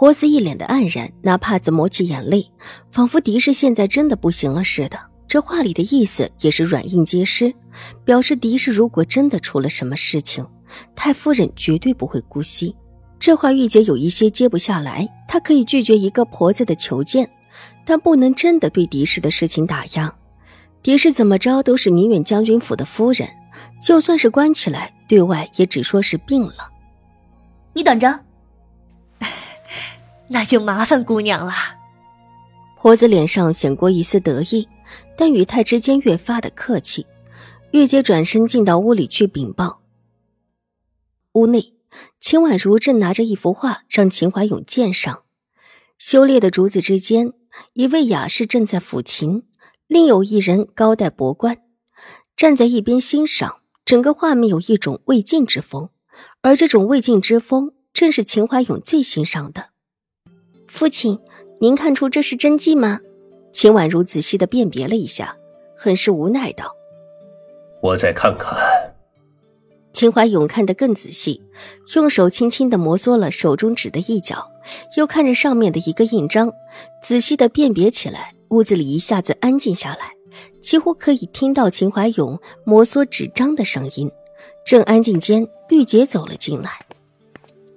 活子一脸的黯然，拿帕子抹起眼泪，仿佛狄氏现在真的不行了似的。这话里的意思也是软硬皆施，表示狄氏如果真的出了什么事情，太夫人绝对不会姑息。这话玉洁有一些接不下来，她可以拒绝一个婆子的求见，但不能真的对狄氏的事情打压。狄氏怎么着都是宁远将军府的夫人，就算是关起来，对外也只说是病了。你等着。那就麻烦姑娘了。婆子脸上显过一丝得意，但语态之间越发的客气。玉洁转身进到屋里去禀报。屋内，秦婉如正拿着一幅画让秦怀勇鉴赏。修炼的竹子之间，一位雅士正在抚琴，另有一人高戴博冠，站在一边欣赏。整个画面有一种魏晋之风，而这种魏晋之风，正是秦怀勇最欣赏的。父亲，您看出这是真迹吗？秦婉如仔细的辨别了一下，很是无奈道：“我再看看。”秦怀勇看得更仔细，用手轻轻的摩挲了手中纸的一角，又看着上面的一个印章，仔细的辨别起来。屋子里一下子安静下来，几乎可以听到秦怀勇摩挲纸张的声音。正安静间，玉洁走了进来：“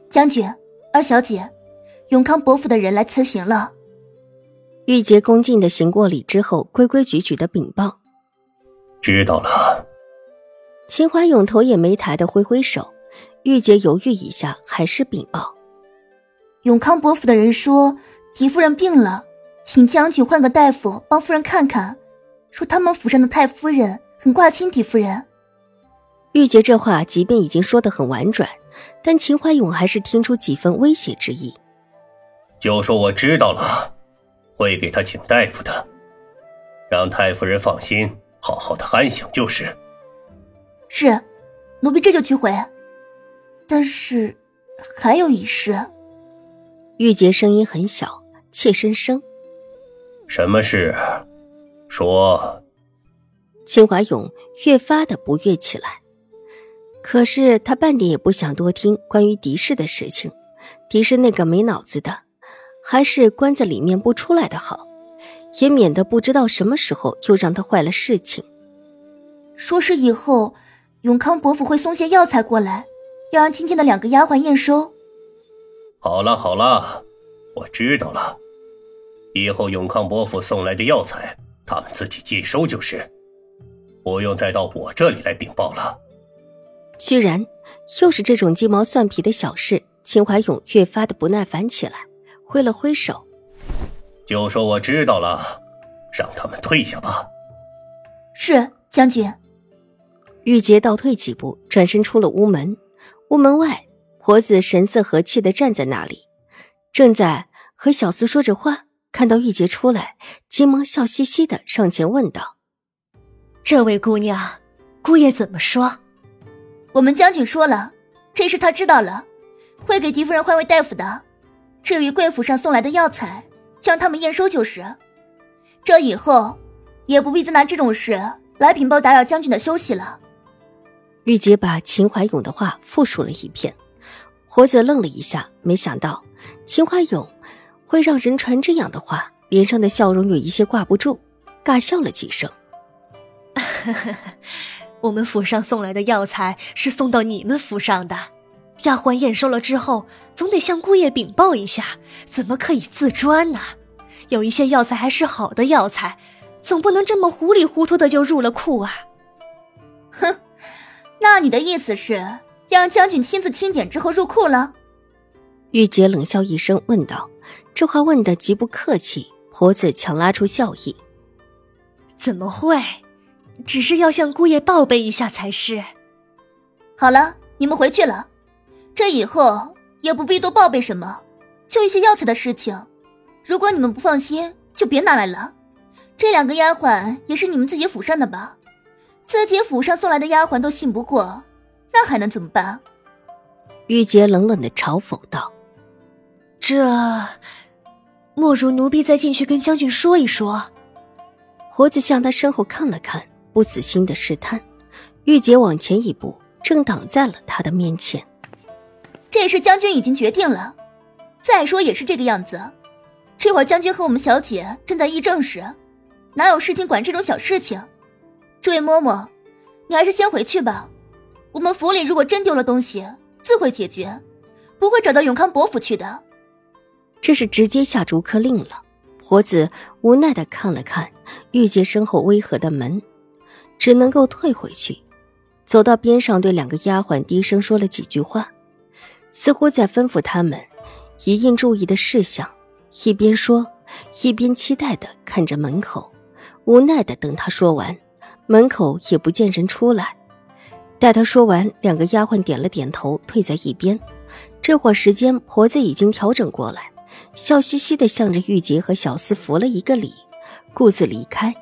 将军，二小姐。”永康伯府的人来辞行了。玉洁恭敬的行过礼之后，规规矩矩的禀报：“知道了。”秦怀勇头也没抬的挥挥手。玉洁犹豫一下，还是禀报：“永康伯府的人说，狄夫人病了，请将军换个大夫帮夫人看看。说他们府上的太夫人很挂心狄夫人。”玉洁这话即便已经说的很婉转，但秦怀勇还是听出几分威胁之意。就说我知道了，会给他请大夫的，让太夫人放心，好好的安享就是。是，奴婢这就去回。但是，还有一事。玉洁声音很小，怯生生。什么事？说。秦怀勇越发的不悦起来，可是他半点也不想多听关于狄氏的事情。狄氏那个没脑子的。还是关在里面不出来的好，也免得不知道什么时候又让他坏了事情。说是以后永康伯府会送些药材过来，要让今天的两个丫鬟验收。好了好了，我知道了。以后永康伯府送来的药材，他们自己接收就是，不用再到我这里来禀报了。居然又是这种鸡毛蒜皮的小事，秦怀勇越发的不耐烦起来。挥了挥手，就说我知道了，让他们退下吧。是将军。玉洁倒退几步，转身出了屋门。屋门外，婆子神色和气的站在那里，正在和小厮说着话。看到玉洁出来，急忙笑嘻嘻的上前问道：“这位姑娘，姑爷怎么说？”我们将军说了，这事他知道了，会给狄夫人换位大夫的。至于贵府上送来的药材，将他们验收就是。这以后也不必再拿这种事来禀报打扰将军的休息了。玉洁把秦怀勇的话复述了一遍，活子愣了一下，没想到秦怀勇会让人传这样的话，脸上的笑容有一些挂不住，尬笑了几声。我们府上送来的药材是送到你们府上的。丫鬟验收了之后，总得向姑爷禀报一下，怎么可以自专呢？有一些药材还是好的药材，总不能这么糊里糊涂的就入了库啊！哼，那你的意思是要让将军亲自清点之后入库了？玉洁冷笑一声问道，这话问的极不客气。婆子强拉出笑意：“怎么会？只是要向姑爷报备一下才是。”好了，你们回去了。这以后也不必多报备什么，就一些药材的事情。如果你们不放心，就别拿来了。这两个丫鬟也是你们自己府上的吧？自己府上送来的丫鬟都信不过，那还能怎么办？玉洁冷冷的嘲讽道：“这，莫如奴婢再进去跟将军说一说。”胡子向他身后看了看，不死心的试探。玉洁往前一步，正挡在了他的面前。这事将军已经决定了，再说也是这个样子。这会儿将军和我们小姐正在议政时，哪有事情管这种小事情？这位嬷嬷，你还是先回去吧。我们府里如果真丢了东西，自会解决，不会找到永康伯府去的。这是直接下逐客令了。婆子无奈的看了看玉洁身后微合的门，只能够退回去，走到边上对两个丫鬟低声说了几句话，似乎在吩咐他们一应注意的事项。一边说，一边期待的看着门口，无奈的等他说完。门口也不见人出来，待他说完，两个丫鬟点了点头，退在一边。这会儿时间，婆子已经调整过来，笑嘻嘻的向着玉洁和小厮扶了一个礼，顾自离开，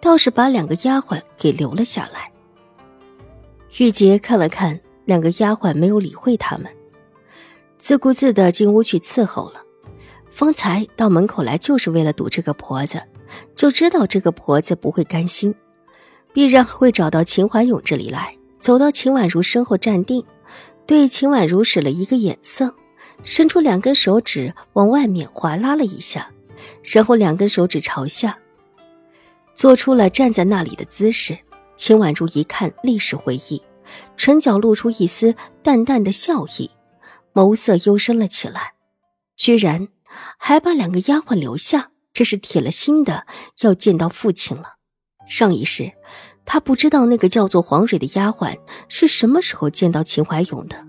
倒是把两个丫鬟给留了下来。玉洁看了看两个丫鬟，没有理会他们，自顾自的进屋去伺候了。方才到门口来，就是为了堵这个婆子，就知道这个婆子不会甘心。必然会找到秦怀勇这里来，走到秦婉如身后站定，对秦婉如使了一个眼色，伸出两根手指往外面划拉了一下，然后两根手指朝下，做出了站在那里的姿势。秦婉如一看，立时回忆，唇角露出一丝淡淡的笑意，眸色幽深了起来，居然还把两个丫鬟留下，这是铁了心的要见到父亲了。上一世，他不知道那个叫做黄蕊的丫鬟是什么时候见到秦怀勇的，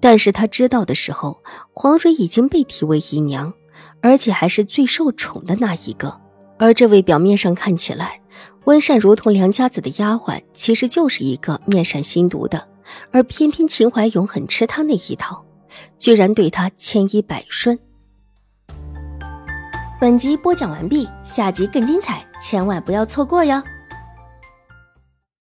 但是他知道的时候，黄蕊已经被提为姨娘，而且还是最受宠的那一个。而这位表面上看起来温善如同良家子的丫鬟，其实就是一个面善心毒的，而偏偏秦怀勇很吃她那一套，居然对他千依百顺。本集播讲完毕，下集更精彩，千万不要错过哟。